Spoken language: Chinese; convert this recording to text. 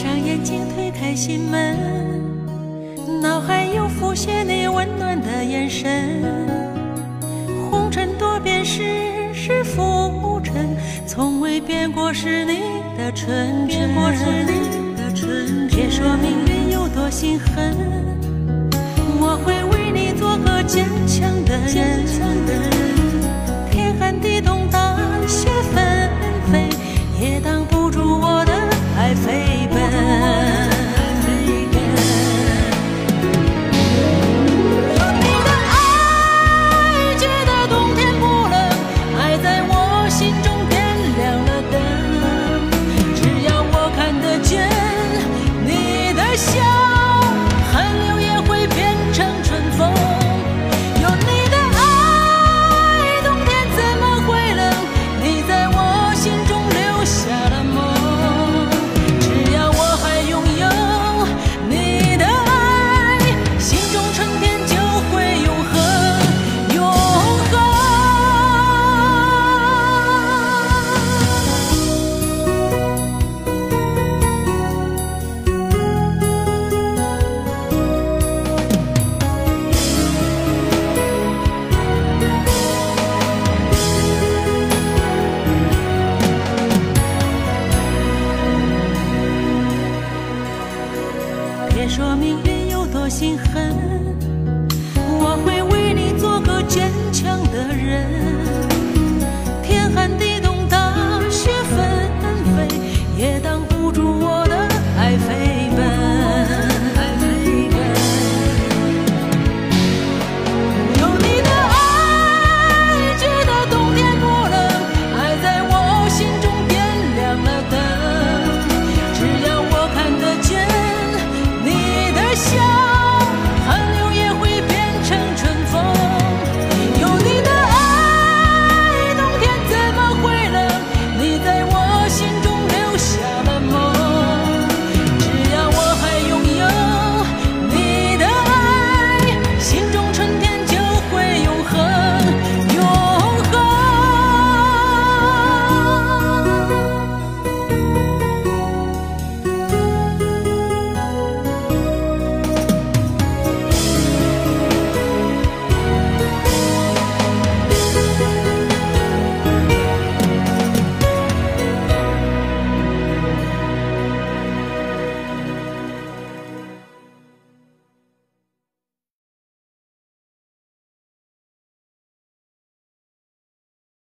上眼睛，推开心门，脑海又浮现你温暖的眼神。红尘多变，世事浮沉，从未变过是你的纯真。是你的纯真。别说命运有多心狠，我会为你做个坚强的人。天寒地冻，大雪纷飞，也挡不住我。想说命运有多心狠。